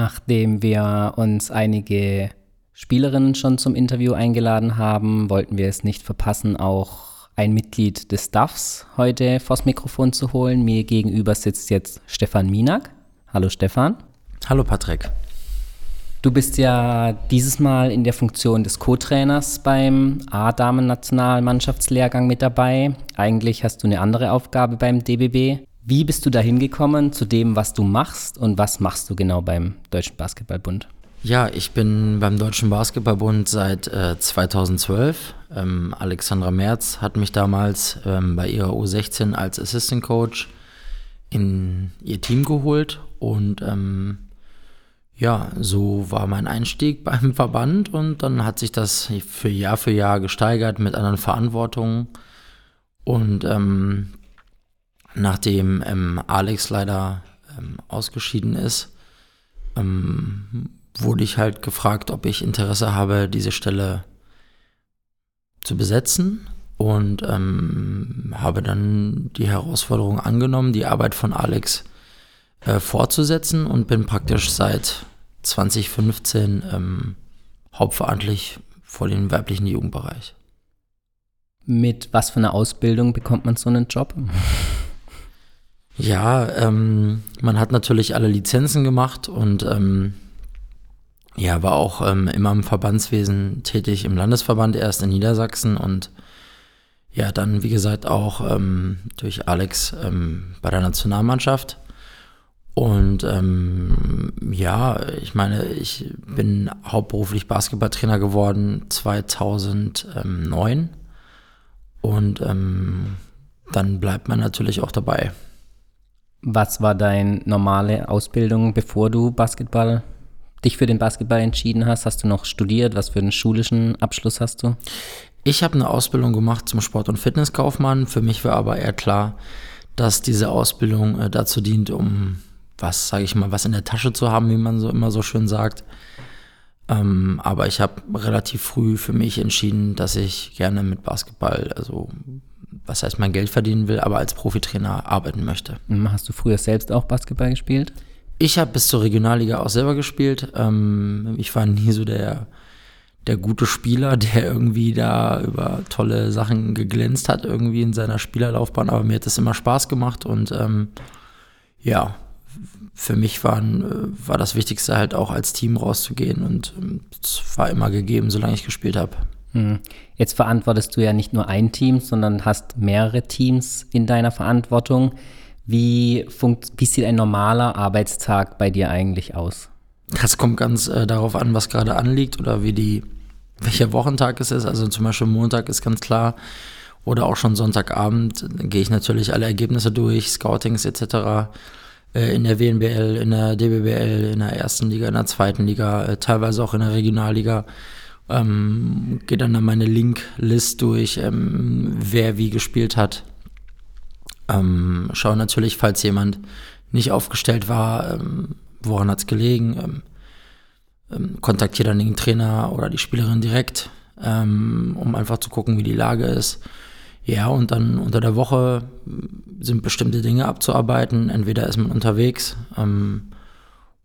Nachdem wir uns einige Spielerinnen schon zum Interview eingeladen haben, wollten wir es nicht verpassen, auch ein Mitglied des Staffs heute vors Mikrofon zu holen. Mir gegenüber sitzt jetzt Stefan Minak. Hallo Stefan. Hallo Patrick. Du bist ja dieses Mal in der Funktion des Co-Trainers beim A-Damen-Nationalmannschaftslehrgang mit dabei. Eigentlich hast du eine andere Aufgabe beim DBB. Wie bist du da hingekommen zu dem, was du machst und was machst du genau beim Deutschen Basketballbund? Ja, ich bin beim Deutschen Basketballbund seit äh, 2012. Ähm, Alexandra Merz hat mich damals ähm, bei ihrer U16 als Assistant Coach in ihr Team geholt und ähm, ja, so war mein Einstieg beim Verband und dann hat sich das für Jahr für Jahr gesteigert mit anderen Verantwortungen und ähm, nachdem ähm, Alex leider ähm, ausgeschieden ist, ähm, wurde ich halt gefragt, ob ich Interesse habe, diese Stelle zu besetzen und ähm, habe dann die Herausforderung angenommen, die Arbeit von Alex äh, fortzusetzen und bin praktisch seit 2015 ähm, hauptverantwortlich vor dem weiblichen Jugendbereich. Mit was für einer Ausbildung bekommt man so einen Job? Ja, ähm, man hat natürlich alle Lizenzen gemacht und ähm, ja, war auch ähm, immer im Verbandswesen tätig, im Landesverband erst in Niedersachsen und ja, dann wie gesagt auch ähm, durch Alex ähm, bei der Nationalmannschaft. Und ähm, ja, ich meine, ich bin hauptberuflich Basketballtrainer geworden 2009 und ähm, dann bleibt man natürlich auch dabei. Was war deine normale Ausbildung, bevor du Basketball dich für den Basketball entschieden hast? Hast du noch studiert? Was für einen schulischen Abschluss hast du? Ich habe eine Ausbildung gemacht zum Sport- und Fitnesskaufmann. Für mich war aber eher klar, dass diese Ausbildung äh, dazu dient, um was, sage ich mal, was in der Tasche zu haben, wie man so immer so schön sagt. Ähm, aber ich habe relativ früh für mich entschieden, dass ich gerne mit Basketball, also was heißt mein Geld verdienen will, aber als Profitrainer arbeiten möchte. Hast du früher selbst auch Basketball gespielt? Ich habe bis zur Regionalliga auch selber gespielt. Ähm, ich war nie so der, der gute Spieler, der irgendwie da über tolle Sachen geglänzt hat, irgendwie in seiner Spielerlaufbahn, aber mir hat das immer Spaß gemacht und ähm, ja, für mich waren, war das Wichtigste halt auch als Team rauszugehen und ähm, es war immer gegeben, solange ich gespielt habe. Hm. Jetzt verantwortest du ja nicht nur ein Team, sondern hast mehrere Teams in deiner Verantwortung. Wie, funkt, wie sieht ein normaler Arbeitstag bei dir eigentlich aus? Das kommt ganz äh, darauf an, was gerade anliegt oder wie die, welcher Wochentag es ist. Also zum Beispiel Montag ist ganz klar oder auch schon Sonntagabend gehe ich natürlich alle Ergebnisse durch, Scoutings etc. Äh, in der WNBL, in der DBBL, in der ersten Liga, in der zweiten Liga, äh, teilweise auch in der Regionalliga. Ähm, gehe dann, dann meine Link-List durch, ähm, wer wie gespielt hat ähm, schaue natürlich, falls jemand nicht aufgestellt war, ähm, woran hat es gelegen. Ähm, ähm, kontaktiere dann den Trainer oder die Spielerin direkt, ähm, um einfach zu gucken, wie die Lage ist. Ja, und dann unter der Woche sind bestimmte Dinge abzuarbeiten. Entweder ist man unterwegs ähm,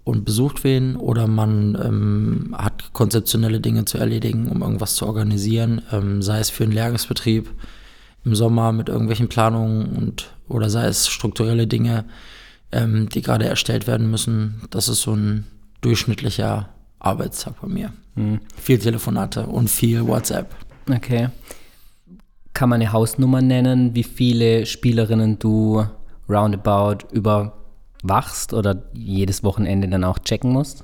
und besucht wen oder man ähm, hat konzeptionelle Dinge zu erledigen, um irgendwas zu organisieren, ähm, sei es für einen Lehrgangsbetrieb im Sommer mit irgendwelchen Planungen und oder sei es strukturelle Dinge, ähm, die gerade erstellt werden müssen. Das ist so ein durchschnittlicher Arbeitstag bei mir. Mhm. Viel Telefonate und viel WhatsApp. Okay. Kann man eine Hausnummer nennen, wie viele Spielerinnen du roundabout überwachst oder jedes Wochenende dann auch checken musst?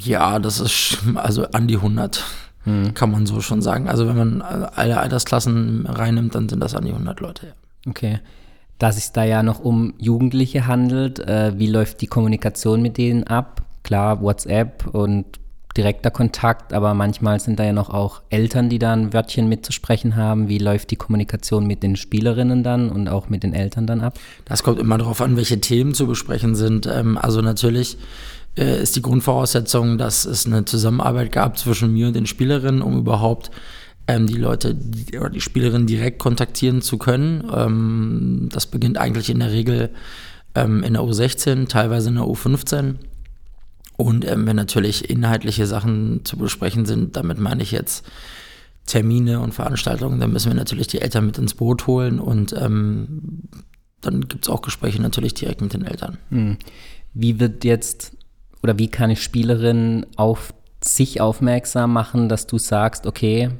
Ja, das ist also an die 100. Hm. Kann man so schon sagen. Also wenn man alle Altersklassen reinnimmt, dann sind das an die 100 Leute. Ja. Okay. Da es sich da ja noch um Jugendliche handelt, äh, wie läuft die Kommunikation mit denen ab? Klar, WhatsApp und direkter Kontakt, aber manchmal sind da ja noch auch Eltern, die da ein Wörtchen mitzusprechen haben. Wie läuft die Kommunikation mit den Spielerinnen dann und auch mit den Eltern dann ab? Das kommt immer darauf an, welche Themen zu besprechen sind. Ähm, also natürlich äh, ist die Grundvoraussetzung, dass es eine Zusammenarbeit gab zwischen mir und den Spielerinnen, um überhaupt ähm, die Leute oder die Spielerinnen direkt kontaktieren zu können. Ähm, das beginnt eigentlich in der Regel in der U16, teilweise in der U15. Und ähm, wenn natürlich inhaltliche Sachen zu besprechen sind, damit meine ich jetzt Termine und Veranstaltungen, dann müssen wir natürlich die Eltern mit ins Boot holen und ähm, dann gibt es auch Gespräche natürlich direkt mit den Eltern. Hm. Wie wird jetzt oder wie kann ich Spielerinnen auf sich aufmerksam machen, dass du sagst, okay,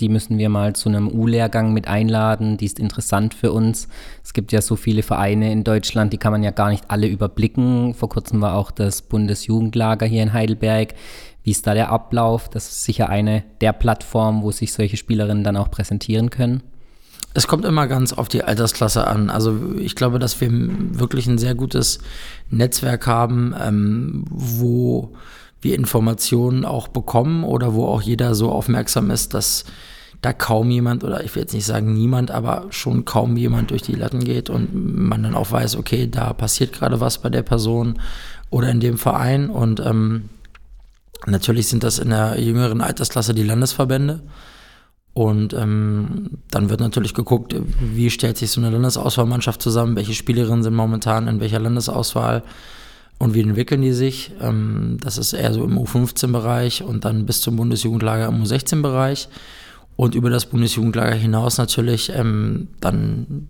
die müssen wir mal zu einem U-Lehrgang mit einladen, die ist interessant für uns. Es gibt ja so viele Vereine in Deutschland, die kann man ja gar nicht alle überblicken. Vor kurzem war auch das Bundesjugendlager hier in Heidelberg. Wie ist da der Ablauf? Das ist sicher eine der Plattformen, wo sich solche Spielerinnen dann auch präsentieren können. Es kommt immer ganz auf die Altersklasse an. Also ich glaube, dass wir wirklich ein sehr gutes Netzwerk haben, ähm, wo wir Informationen auch bekommen oder wo auch jeder so aufmerksam ist, dass da kaum jemand oder ich will jetzt nicht sagen niemand, aber schon kaum jemand durch die Latten geht und man dann auch weiß, okay, da passiert gerade was bei der Person oder in dem Verein. Und ähm, natürlich sind das in der jüngeren Altersklasse die Landesverbände. Und ähm, dann wird natürlich geguckt, wie stellt sich so eine Landesauswahlmannschaft zusammen, welche Spielerinnen sind momentan in welcher Landesauswahl und wie entwickeln die sich? Ähm, das ist eher so im U15-Bereich und dann bis zum Bundesjugendlager im U16-Bereich. Und über das Bundesjugendlager hinaus natürlich ähm, dann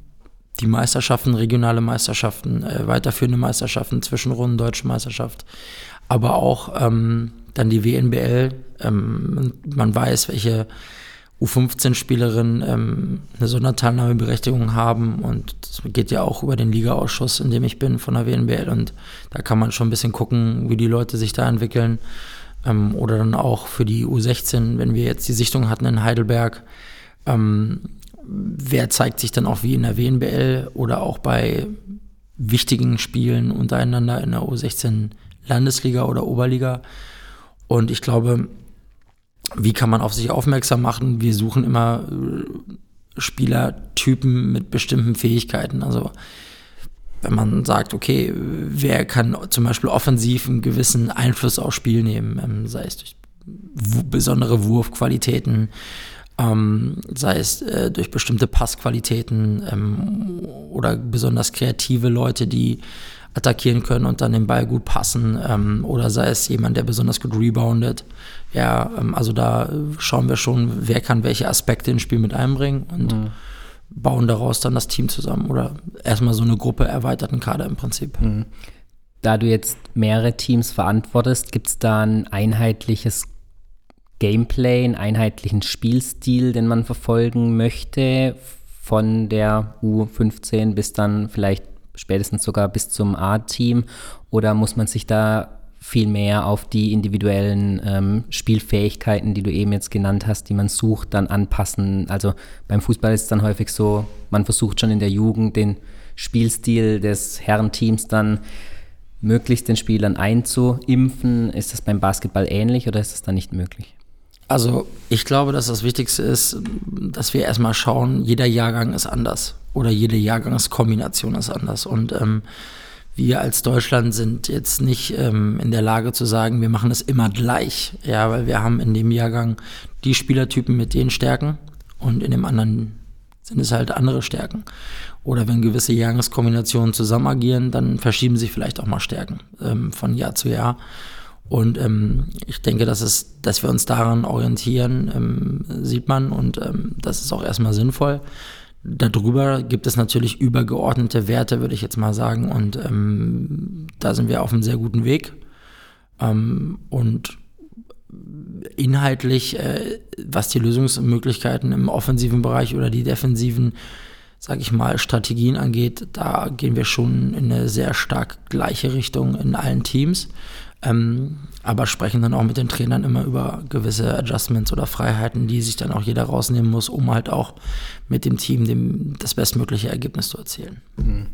die Meisterschaften, regionale Meisterschaften, äh, weiterführende Meisterschaften, Zwischenrunden, Deutsche Meisterschaft, aber auch ähm, dann die WNBL. Man weiß, welche U15-Spielerinnen ähm, eine Sonderteilnahmeberechtigung haben. Und das geht ja auch über den Ligaausschuss, in dem ich bin von der WNBL und da kann man schon ein bisschen gucken, wie die Leute sich da entwickeln. Ähm, oder dann auch für die U16, wenn wir jetzt die Sichtung hatten in Heidelberg, ähm, wer zeigt sich dann auch wie in der WNBL oder auch bei wichtigen Spielen untereinander in der U16 Landesliga oder Oberliga? Und ich glaube, wie kann man auf sich aufmerksam machen? Wir suchen immer äh, Spielertypen mit bestimmten Fähigkeiten. Also wenn man sagt, okay, wer kann zum Beispiel offensiv einen gewissen Einfluss aufs Spiel nehmen, ähm, sei es durch besondere Wurfqualitäten, ähm, sei es äh, durch bestimmte Passqualitäten ähm, oder besonders kreative Leute, die attackieren können und dann den Ball gut passen ähm, oder sei es jemand, der besonders gut reboundet. Ja, ähm, also da schauen wir schon, wer kann welche Aspekte ins Spiel mit einbringen und mhm. bauen daraus dann das Team zusammen oder erstmal so eine Gruppe erweiterten Kader im Prinzip. Mhm. Da du jetzt mehrere Teams verantwortest, gibt es da ein einheitliches Gameplay, einen einheitlichen Spielstil, den man verfolgen möchte, von der U15 bis dann vielleicht spätestens sogar bis zum A-Team? Oder muss man sich da viel mehr auf die individuellen ähm, Spielfähigkeiten, die du eben jetzt genannt hast, die man sucht, dann anpassen? Also beim Fußball ist es dann häufig so, man versucht schon in der Jugend den Spielstil des Herrenteams dann möglichst den Spielern einzuimpfen. Ist das beim Basketball ähnlich oder ist das dann nicht möglich? Also ich glaube, dass das Wichtigste ist, dass wir erstmal schauen, jeder Jahrgang ist anders oder jede Jahrgangskombination ist anders. Und ähm, wir als Deutschland sind jetzt nicht ähm, in der Lage zu sagen, wir machen es immer gleich. Ja, weil wir haben in dem Jahrgang die Spielertypen mit den Stärken und in dem anderen sind es halt andere Stärken. Oder wenn gewisse Jahrgangskombinationen zusammen agieren, dann verschieben sich vielleicht auch mal Stärken ähm, von Jahr zu Jahr. Und ähm, ich denke, dass, es, dass wir uns daran orientieren, ähm, sieht man. Und ähm, das ist auch erstmal sinnvoll. Darüber gibt es natürlich übergeordnete Werte, würde ich jetzt mal sagen. Und ähm, da sind wir auf einem sehr guten Weg. Ähm, und inhaltlich, äh, was die Lösungsmöglichkeiten im offensiven Bereich oder die defensiven, sage ich mal, Strategien angeht, da gehen wir schon in eine sehr stark gleiche Richtung in allen Teams. Ähm, aber sprechen dann auch mit den Trainern immer über gewisse Adjustments oder Freiheiten, die sich dann auch jeder rausnehmen muss, um halt auch mit dem Team dem, das bestmögliche Ergebnis zu erzielen. Mhm.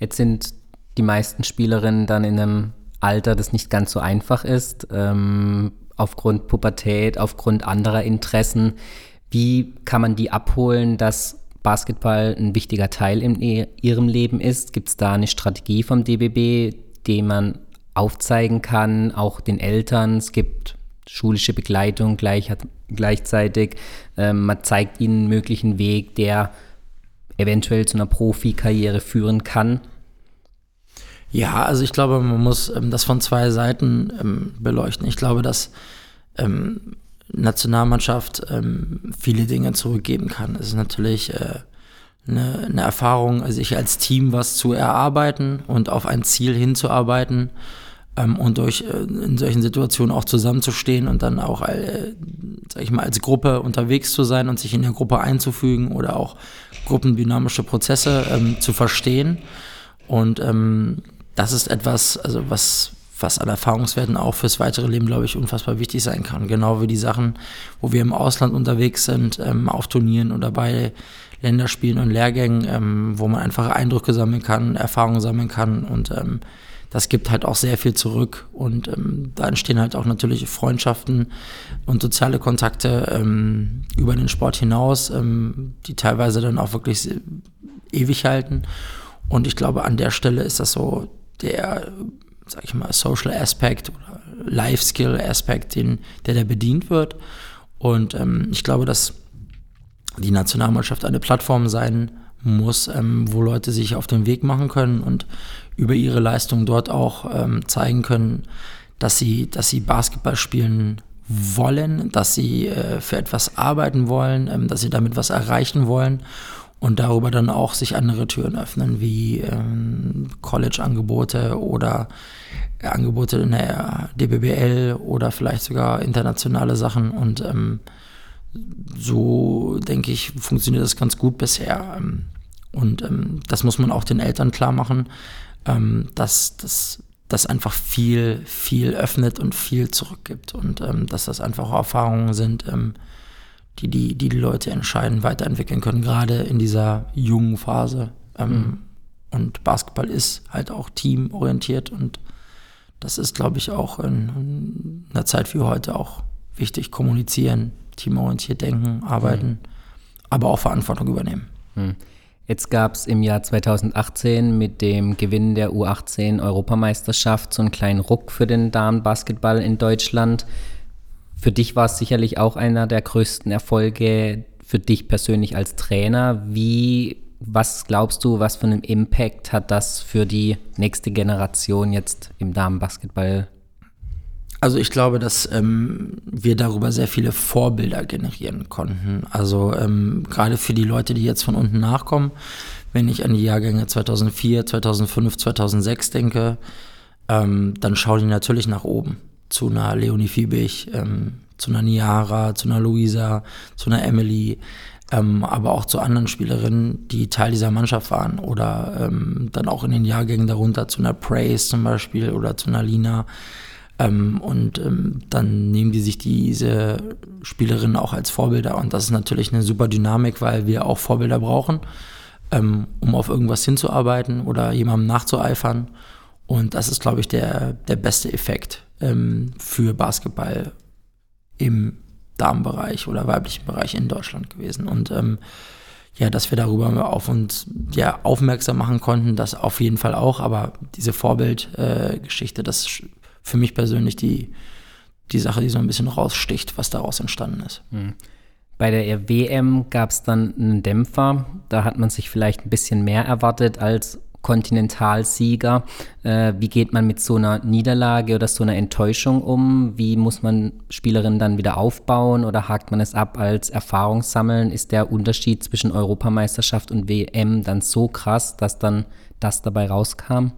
Jetzt sind die meisten Spielerinnen dann in einem Alter, das nicht ganz so einfach ist, ähm, aufgrund Pubertät, aufgrund anderer Interessen. Wie kann man die abholen, dass Basketball ein wichtiger Teil in ihrem Leben ist? Gibt es da eine Strategie vom DBB, die man aufzeigen kann, auch den Eltern. Es gibt schulische Begleitung gleich, gleichzeitig. Ähm, man zeigt ihnen einen möglichen Weg, der eventuell zu einer Profikarriere führen kann. Ja, also ich glaube, man muss ähm, das von zwei Seiten ähm, beleuchten. Ich glaube, dass ähm, Nationalmannschaft ähm, viele Dinge zurückgeben kann. Es ist natürlich äh, eine, eine Erfahrung, sich als Team was zu erarbeiten und auf ein Ziel hinzuarbeiten ähm, und durch äh, in solchen Situationen auch zusammenzustehen und dann auch, äh, sag ich mal, als Gruppe unterwegs zu sein und sich in der Gruppe einzufügen oder auch gruppendynamische Prozesse ähm, zu verstehen. Und ähm, das ist etwas, also was, was an Erfahrungswerten auch fürs weitere Leben, glaube ich, unfassbar wichtig sein kann. Genau wie die Sachen, wo wir im Ausland unterwegs sind, ähm, auf Turnieren oder bei Länderspielen und Lehrgängen, ähm, wo man einfach Eindrücke sammeln kann, Erfahrungen sammeln kann und ähm, das gibt halt auch sehr viel zurück und ähm, da entstehen halt auch natürlich Freundschaften und soziale Kontakte ähm, über den Sport hinaus, ähm, die teilweise dann auch wirklich ewig halten. Und ich glaube, an der Stelle ist das so der, sag ich mal, Social Aspekt oder Life Skill Aspekt, den, der da bedient wird. Und ähm, ich glaube, dass die Nationalmannschaft eine Plattform sein muss, ähm, wo Leute sich auf den Weg machen können und über ihre Leistung dort auch ähm, zeigen können, dass sie, dass sie Basketball spielen wollen, dass sie äh, für etwas arbeiten wollen, ähm, dass sie damit was erreichen wollen und darüber dann auch sich andere Türen öffnen, wie ähm, College-Angebote oder Angebote in der DBBL oder vielleicht sogar internationale Sachen und ähm, so denke ich, funktioniert das ganz gut bisher. Ähm, und ähm, das muss man auch den Eltern klar machen, ähm, dass das einfach viel, viel öffnet und viel zurückgibt. Und ähm, dass das einfach Erfahrungen sind, ähm, die, die, die die Leute entscheiden, weiterentwickeln können, gerade in dieser jungen Phase. Ähm, mhm. Und Basketball ist halt auch teamorientiert und das ist, glaube ich, auch in, in einer Zeit wie heute auch wichtig. Kommunizieren, teamorientiert denken, arbeiten, mhm. aber auch Verantwortung übernehmen. Mhm. Jetzt gab es im Jahr 2018 mit dem Gewinn der U18-Europameisterschaft so einen kleinen Ruck für den Damenbasketball in Deutschland. Für dich war es sicherlich auch einer der größten Erfolge für dich persönlich als Trainer. Wie, was glaubst du, was für einen Impact hat das für die nächste Generation jetzt im Damenbasketball also ich glaube, dass ähm, wir darüber sehr viele Vorbilder generieren konnten. Also ähm, gerade für die Leute, die jetzt von unten nachkommen, wenn ich an die Jahrgänge 2004, 2005, 2006 denke, ähm, dann schauen die natürlich nach oben zu einer Leonie Fiebig, ähm, zu einer Niara, zu einer Luisa, zu einer Emily, ähm, aber auch zu anderen Spielerinnen, die Teil dieser Mannschaft waren oder ähm, dann auch in den Jahrgängen darunter zu einer Praise zum Beispiel oder zu einer Lina. Ähm, und ähm, dann nehmen die sich diese Spielerinnen auch als Vorbilder. Und das ist natürlich eine super Dynamik, weil wir auch Vorbilder brauchen, ähm, um auf irgendwas hinzuarbeiten oder jemandem nachzueifern. Und das ist, glaube ich, der, der beste Effekt ähm, für Basketball im Damenbereich oder weiblichen Bereich in Deutschland gewesen. Und ähm, ja, dass wir darüber auf uns ja, aufmerksam machen konnten, das auf jeden Fall auch, aber diese Vorbildgeschichte, äh, das für mich persönlich die, die Sache, die so ein bisschen raussticht, was daraus entstanden ist. Mhm. Bei der WM gab es dann einen Dämpfer. Da hat man sich vielleicht ein bisschen mehr erwartet als Kontinentalsieger. Äh, wie geht man mit so einer Niederlage oder so einer Enttäuschung um? Wie muss man Spielerinnen dann wieder aufbauen oder hakt man es ab als Erfahrung sammeln? Ist der Unterschied zwischen Europameisterschaft und WM dann so krass, dass dann das dabei rauskam?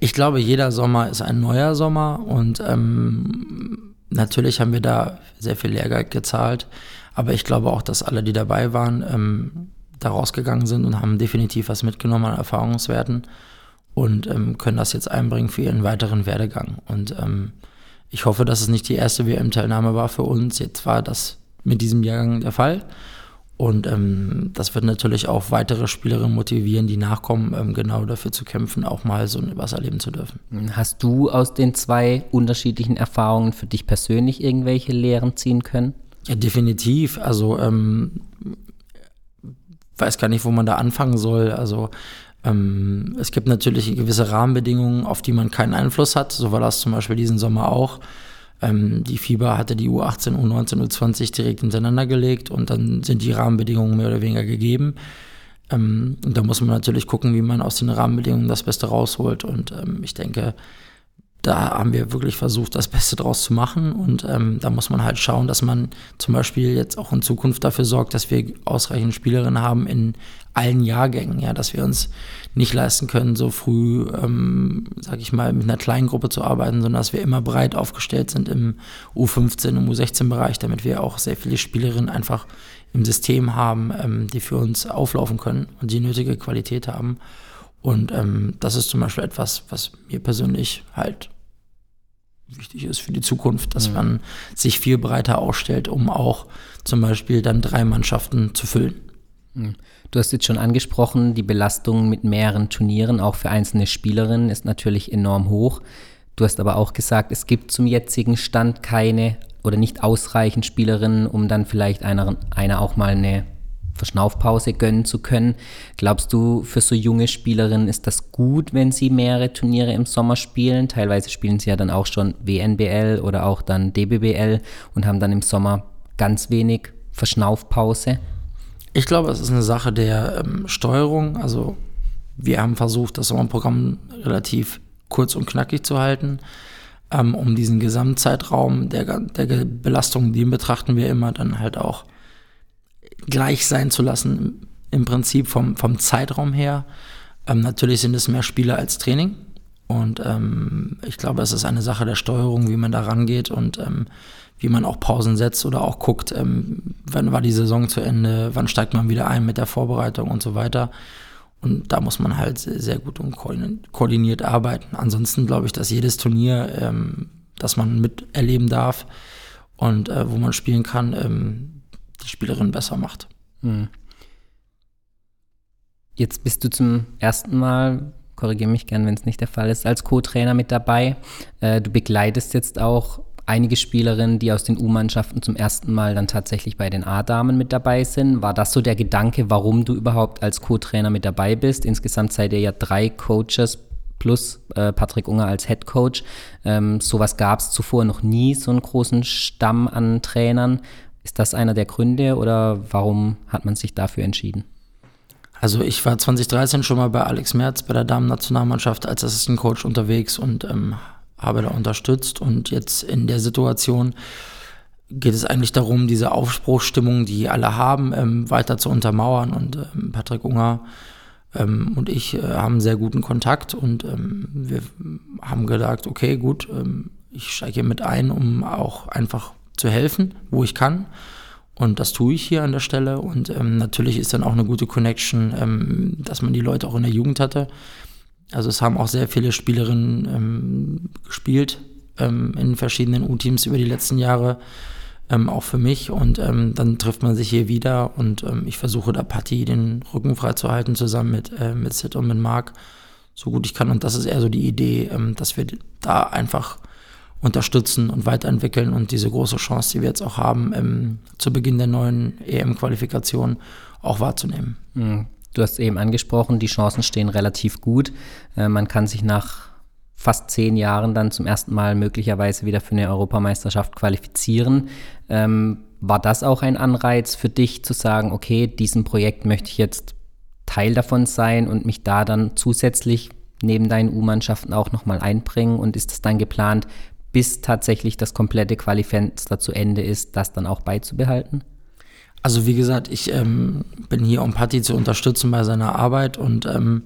Ich glaube, jeder Sommer ist ein neuer Sommer und ähm, natürlich haben wir da sehr viel Lehrgeld gezahlt, aber ich glaube auch, dass alle, die dabei waren, ähm, da rausgegangen sind und haben definitiv was mitgenommen an Erfahrungswerten und ähm, können das jetzt einbringen für ihren weiteren Werdegang. Und ähm, ich hoffe, dass es nicht die erste WM-Teilnahme war für uns. Jetzt war das mit diesem Jahrgang der Fall. Und ähm, das wird natürlich auch weitere Spielerinnen motivieren, die nachkommen, ähm, genau dafür zu kämpfen, auch mal so ein Wasser erleben zu dürfen. Hast du aus den zwei unterschiedlichen Erfahrungen für dich persönlich irgendwelche Lehren ziehen können? Ja, definitiv. Also ähm, weiß gar nicht, wo man da anfangen soll. Also ähm, es gibt natürlich gewisse Rahmenbedingungen, auf die man keinen Einfluss hat. So war das zum Beispiel diesen Sommer auch. Ähm, die FIBA hatte die U18, U19, U20 direkt hintereinander gelegt und dann sind die Rahmenbedingungen mehr oder weniger gegeben. Ähm, da muss man natürlich gucken, wie man aus den Rahmenbedingungen das Beste rausholt. Und ähm, ich denke, da haben wir wirklich versucht, das Beste draus zu machen. Und ähm, da muss man halt schauen, dass man zum Beispiel jetzt auch in Zukunft dafür sorgt, dass wir ausreichend Spielerinnen haben in allen Jahrgängen, ja, dass wir uns nicht leisten können, so früh, ähm, sag ich mal, mit einer kleinen Gruppe zu arbeiten, sondern dass wir immer breit aufgestellt sind im U15 und U16-Bereich, damit wir auch sehr viele Spielerinnen einfach im System haben, ähm, die für uns auflaufen können und die nötige Qualität haben. Und ähm, das ist zum Beispiel etwas, was mir persönlich halt wichtig ist für die Zukunft, dass mhm. man sich viel breiter aufstellt, um auch zum Beispiel dann drei Mannschaften zu füllen. Mhm. Du hast jetzt schon angesprochen, die Belastung mit mehreren Turnieren, auch für einzelne Spielerinnen, ist natürlich enorm hoch. Du hast aber auch gesagt, es gibt zum jetzigen Stand keine oder nicht ausreichend Spielerinnen, um dann vielleicht einer, einer auch mal eine Verschnaufpause gönnen zu können. Glaubst du, für so junge Spielerinnen ist das gut, wenn sie mehrere Turniere im Sommer spielen? Teilweise spielen sie ja dann auch schon WNBL oder auch dann DBBL und haben dann im Sommer ganz wenig Verschnaufpause. Ich glaube, es ist eine Sache der ähm, Steuerung. Also wir haben versucht, das Sommerprogramm relativ kurz und knackig zu halten, ähm, um diesen Gesamtzeitraum der, der Belastung, den betrachten wir immer dann halt auch gleich sein zu lassen, im Prinzip vom, vom Zeitraum her. Ähm, natürlich sind es mehr Spiele als Training. Und ähm, ich glaube, es ist eine Sache der Steuerung, wie man da rangeht und ähm, wie man auch Pausen setzt oder auch guckt, ähm, wann war die Saison zu Ende, wann steigt man wieder ein mit der Vorbereitung und so weiter. Und da muss man halt sehr gut und koordiniert arbeiten. Ansonsten glaube ich, dass jedes Turnier, ähm, das man miterleben darf und äh, wo man spielen kann, ähm, die Spielerin besser macht. Hm. Jetzt bist du zum ersten Mal, korrigiere mich gern, wenn es nicht der Fall ist, als Co-Trainer mit dabei. Äh, du begleitest jetzt auch einige Spielerinnen, die aus den U-Mannschaften zum ersten Mal dann tatsächlich bei den A-Damen mit dabei sind. War das so der Gedanke, warum du überhaupt als Co-Trainer mit dabei bist? Insgesamt seid ihr ja drei Coaches plus äh, Patrick Unger als Head Coach. Ähm, sowas gab es zuvor noch nie, so einen großen Stamm an Trainern. Ist das einer der Gründe oder warum hat man sich dafür entschieden? Also ich war 2013 schon mal bei Alex Merz bei der Damen-Nationalmannschaft als Assistant Coach unterwegs und ähm, habe da unterstützt. Und jetzt in der Situation geht es eigentlich darum, diese Aufbruchsstimmung, die alle haben, ähm, weiter zu untermauern. Und ähm, Patrick Unger ähm, und ich äh, haben sehr guten Kontakt und ähm, wir haben gedacht, okay, gut, ähm, ich steige hier mit ein, um auch einfach zu helfen, wo ich kann. Und das tue ich hier an der Stelle. Und ähm, natürlich ist dann auch eine gute Connection, ähm, dass man die Leute auch in der Jugend hatte. Also es haben auch sehr viele Spielerinnen ähm, gespielt ähm, in verschiedenen U-Teams über die letzten Jahre, ähm, auch für mich. Und ähm, dann trifft man sich hier wieder und ich versuche da Patti den Rücken frei zu halten, zusammen mit, äh, mit Sid und mit Marc, so gut ich kann. Und das ist eher so die Idee, dass wir da einfach unterstützen und weiterentwickeln und diese große Chance, die wir jetzt auch haben, ähm, zu Beginn der neuen EM-Qualifikation auch wahrzunehmen. Mhm. Du hast eben angesprochen, die Chancen stehen relativ gut. Äh, man kann sich nach fast zehn Jahren dann zum ersten Mal möglicherweise wieder für eine Europameisterschaft qualifizieren. Ähm, war das auch ein Anreiz für dich zu sagen, okay, diesem Projekt möchte ich jetzt Teil davon sein und mich da dann zusätzlich neben deinen U-Mannschaften auch nochmal einbringen? Und ist es dann geplant, bis tatsächlich das komplette Qualifenster zu Ende ist, das dann auch beizubehalten? Also wie gesagt, ich ähm, bin hier, um Patti zu unterstützen bei seiner Arbeit und ähm,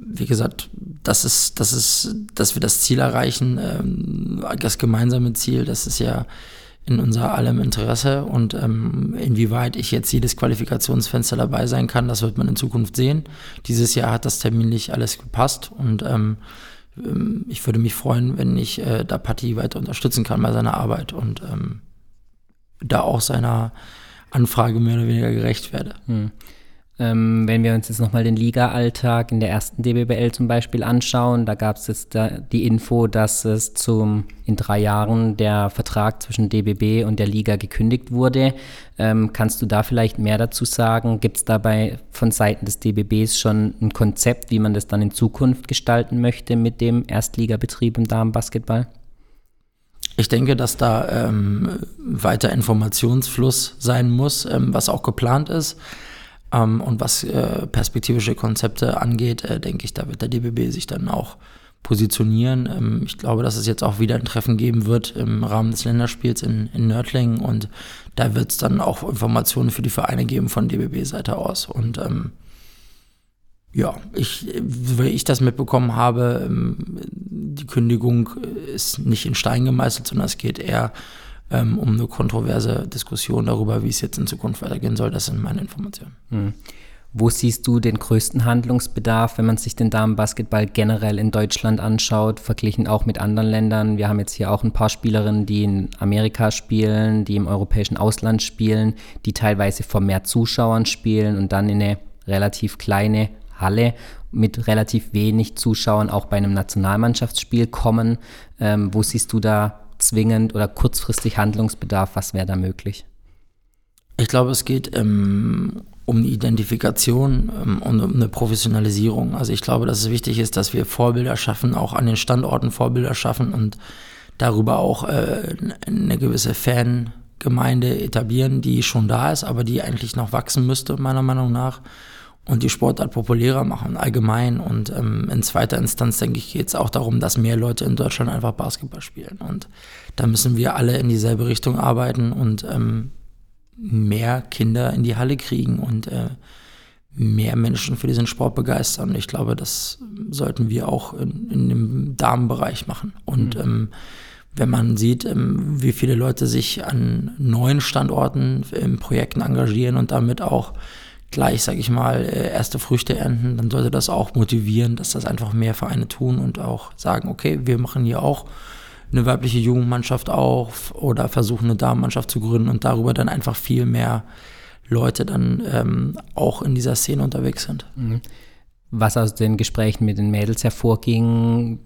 wie gesagt, das ist, das ist, dass wir das Ziel erreichen, ähm, das gemeinsame Ziel, das ist ja in unser allem Interesse und ähm, inwieweit ich jetzt jedes Qualifikationsfenster dabei sein kann, das wird man in Zukunft sehen. Dieses Jahr hat das terminlich alles gepasst und ähm, ähm, ich würde mich freuen, wenn ich äh, da Patti weiter unterstützen kann bei seiner Arbeit und ähm, da auch seiner Anfrage mehr oder weniger gerecht werde. Hm. Ähm, wenn wir uns jetzt nochmal den Liga-Alltag in der ersten DBBL zum Beispiel anschauen, da gab es jetzt da die Info, dass es zum, in drei Jahren der Vertrag zwischen DBB und der Liga gekündigt wurde. Ähm, kannst du da vielleicht mehr dazu sagen? Gibt es dabei von Seiten des DBBs schon ein Konzept, wie man das dann in Zukunft gestalten möchte mit dem Erstligabetrieb im Damenbasketball? Ich denke, dass da ähm, weiter Informationsfluss sein muss, ähm, was auch geplant ist. Ähm, und was äh, perspektivische Konzepte angeht, äh, denke ich, da wird der DBB sich dann auch positionieren. Ähm, ich glaube, dass es jetzt auch wieder ein Treffen geben wird im Rahmen des Länderspiels in, in Nördlingen und da wird es dann auch Informationen für die Vereine geben von DBB-Seite aus. Und ähm, ja, ich, wie ich das mitbekommen habe, ähm, die Kündigung ist nicht in Stein gemeißelt, sondern es geht eher ähm, um eine kontroverse Diskussion darüber, wie es jetzt in Zukunft weitergehen soll. Das sind meine Informationen. Hm. Wo siehst du den größten Handlungsbedarf, wenn man sich den Damenbasketball generell in Deutschland anschaut, verglichen auch mit anderen Ländern? Wir haben jetzt hier auch ein paar Spielerinnen, die in Amerika spielen, die im europäischen Ausland spielen, die teilweise vor mehr Zuschauern spielen und dann in eine relativ kleine Halle mit relativ wenig Zuschauern auch bei einem Nationalmannschaftsspiel kommen. Ähm, wo siehst du da zwingend oder kurzfristig Handlungsbedarf? Was wäre da möglich? Ich glaube, es geht ähm, um die Identifikation ähm, und um eine Professionalisierung. Also ich glaube, dass es wichtig ist, dass wir Vorbilder schaffen, auch an den Standorten Vorbilder schaffen und darüber auch äh, eine gewisse Fangemeinde etablieren, die schon da ist, aber die eigentlich noch wachsen müsste, meiner Meinung nach und die Sportart populärer machen, allgemein. Und ähm, in zweiter Instanz, denke ich, geht es auch darum, dass mehr Leute in Deutschland einfach Basketball spielen. Und da müssen wir alle in dieselbe Richtung arbeiten und ähm, mehr Kinder in die Halle kriegen und äh, mehr Menschen für diesen Sport begeistern. Und ich glaube, das sollten wir auch in, in dem Damenbereich machen. Und mhm. ähm, wenn man sieht, ähm, wie viele Leute sich an neuen Standorten in Projekten engagieren und damit auch gleich, sage ich mal, äh, erste Früchte ernten, dann sollte das auch motivieren, dass das einfach mehr Vereine tun und auch sagen, okay, wir machen hier auch eine weibliche Jugendmannschaft auf oder versuchen eine Damenmannschaft zu gründen und darüber dann einfach viel mehr Leute dann ähm, auch in dieser Szene unterwegs sind. Mhm. Was aus den Gesprächen mit den Mädels hervorging,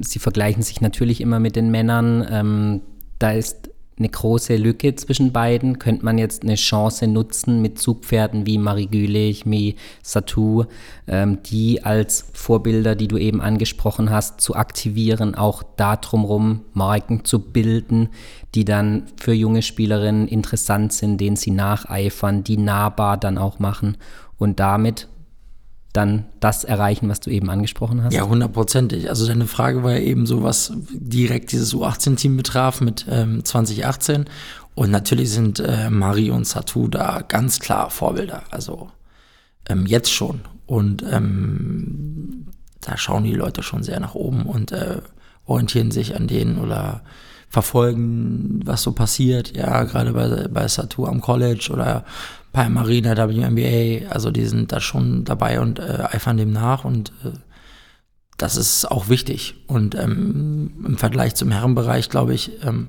sie vergleichen sich natürlich immer mit den Männern. Ähm, da ist eine große Lücke zwischen beiden. Könnte man jetzt eine Chance nutzen mit Zugpferden wie Marie Gülich, Mi Satu, ähm, die als Vorbilder, die du eben angesprochen hast, zu aktivieren, auch da drumherum Marken zu bilden, die dann für junge Spielerinnen interessant sind, denen sie nacheifern, die nahbar dann auch machen und damit dann das erreichen, was du eben angesprochen hast? Ja, hundertprozentig. Also deine Frage war ja eben so, was direkt dieses U18-Team betraf mit ähm, 2018. Und natürlich sind äh, Mari und Satu da ganz klar Vorbilder. Also ähm, jetzt schon. Und ähm, da schauen die Leute schon sehr nach oben und äh, orientieren sich an denen oder verfolgen, was so passiert. Ja, gerade bei, bei Satu am College oder bei Marina WNBA, also die sind da schon dabei und äh, eifern dem nach und äh, das ist auch wichtig. Und ähm, im Vergleich zum Herrenbereich, glaube ich, ähm,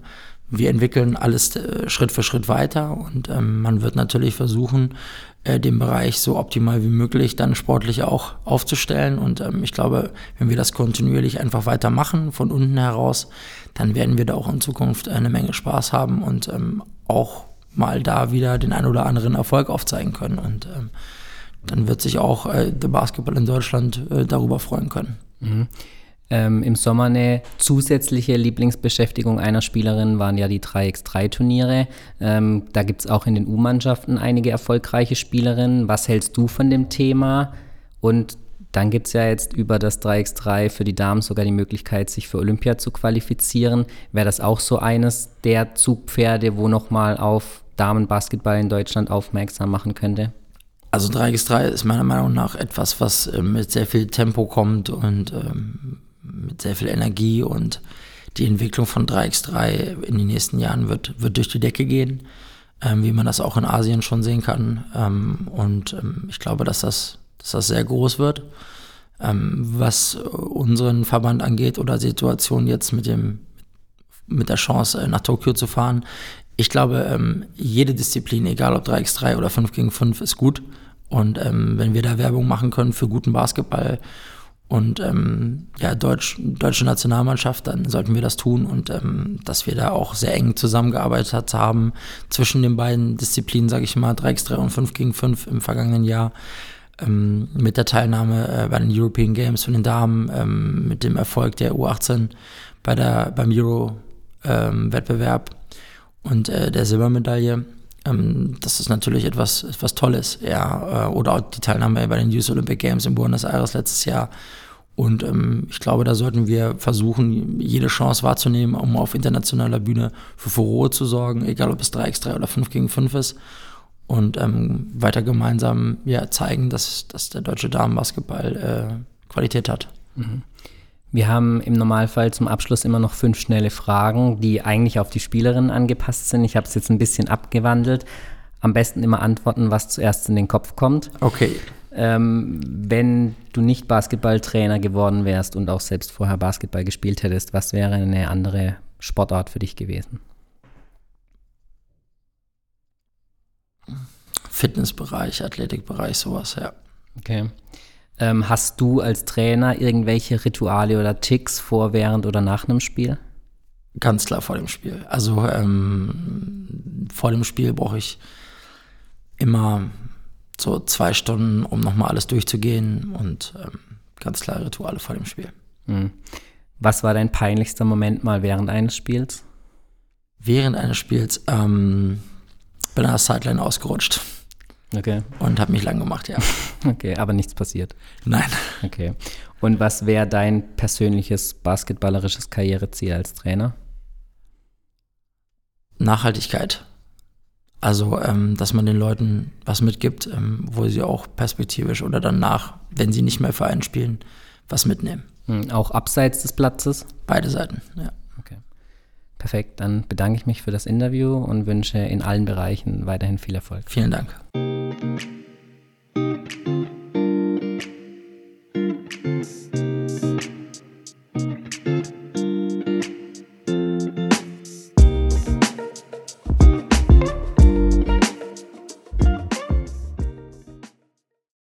wir entwickeln alles äh, Schritt für Schritt weiter und ähm, man wird natürlich versuchen, äh, den Bereich so optimal wie möglich dann sportlich auch aufzustellen. Und ähm, ich glaube, wenn wir das kontinuierlich einfach weitermachen, von unten heraus, dann werden wir da auch in Zukunft eine Menge Spaß haben und ähm, auch mal da wieder den ein oder anderen Erfolg aufzeigen können. Und ähm, dann wird sich auch äh, der Basketball in Deutschland äh, darüber freuen können. Mhm. Ähm, Im Sommer eine zusätzliche Lieblingsbeschäftigung einer Spielerin waren ja die 3x3-Turniere. Ähm, da gibt es auch in den U-Mannschaften einige erfolgreiche Spielerinnen. Was hältst du von dem Thema? Und dann gibt es ja jetzt über das 3x3 für die Damen sogar die Möglichkeit, sich für Olympia zu qualifizieren. Wäre das auch so eines der Zugpferde, wo nochmal auf Damenbasketball in Deutschland aufmerksam machen könnte? Also 3x3 ist meiner Meinung nach etwas, was äh, mit sehr viel Tempo kommt und ähm, mit sehr viel Energie und die Entwicklung von 3x3 in den nächsten Jahren wird, wird durch die Decke gehen, ähm, wie man das auch in Asien schon sehen kann. Ähm, und ähm, ich glaube, dass das dass das sehr groß wird. Ähm, was unseren Verband angeht oder Situation jetzt mit dem mit der Chance äh, nach Tokio zu fahren. Ich glaube, ähm, jede Disziplin, egal ob 3x3 oder 5 gegen 5, ist gut. Und ähm, wenn wir da Werbung machen können für guten Basketball und ähm, ja, Deutsch, deutsche Nationalmannschaft, dann sollten wir das tun und ähm, dass wir da auch sehr eng zusammengearbeitet haben zwischen den beiden Disziplinen, sage ich mal, 3x3 und 5 gegen 5 im vergangenen Jahr ähm, mit der Teilnahme äh, bei den European Games von den Damen, ähm, mit dem Erfolg der U18 bei der, beim Euro-Wettbewerb ähm, und äh, der Silbermedaille. Ähm, das ist natürlich etwas, etwas Tolles. Ja, äh, oder auch die Teilnahme bei den Youth Olympic Games in Buenos Aires letztes Jahr. Und ähm, ich glaube, da sollten wir versuchen, jede Chance wahrzunehmen, um auf internationaler Bühne für Furore zu sorgen, egal ob es 3x3 oder 5 gegen 5 ist. Und ähm, weiter gemeinsam ja, zeigen, dass, dass der deutsche Damenbasketball äh, Qualität hat. Mhm. Wir haben im Normalfall zum Abschluss immer noch fünf schnelle Fragen, die eigentlich auf die Spielerin angepasst sind. Ich habe es jetzt ein bisschen abgewandelt. Am besten immer antworten, was zuerst in den Kopf kommt. Okay. Ähm, wenn du nicht Basketballtrainer geworden wärst und auch selbst vorher Basketball gespielt hättest, was wäre eine andere Sportart für dich gewesen? Fitnessbereich, Athletikbereich, sowas, ja. Okay. Ähm, hast du als Trainer irgendwelche Rituale oder Ticks vor, während oder nach einem Spiel? Ganz klar vor dem Spiel. Also ähm, vor dem Spiel brauche ich immer so zwei Stunden, um nochmal alles durchzugehen und ähm, ganz klar Rituale vor dem Spiel. Mhm. Was war dein peinlichster Moment mal während eines Spiels? Während eines Spiels ähm, bin an der Sideline ausgerutscht. Okay. Und habe mich lang gemacht, ja. Okay, aber nichts passiert. Nein. Okay. Und was wäre dein persönliches basketballerisches Karriereziel als Trainer? Nachhaltigkeit. Also, ähm, dass man den Leuten was mitgibt, ähm, wo sie auch perspektivisch oder danach, wenn sie nicht mehr für einen spielen, was mitnehmen. Hm, auch abseits des Platzes? Beide Seiten, ja. Perfekt, dann bedanke ich mich für das Interview und wünsche in allen Bereichen weiterhin viel Erfolg. Vielen Dank.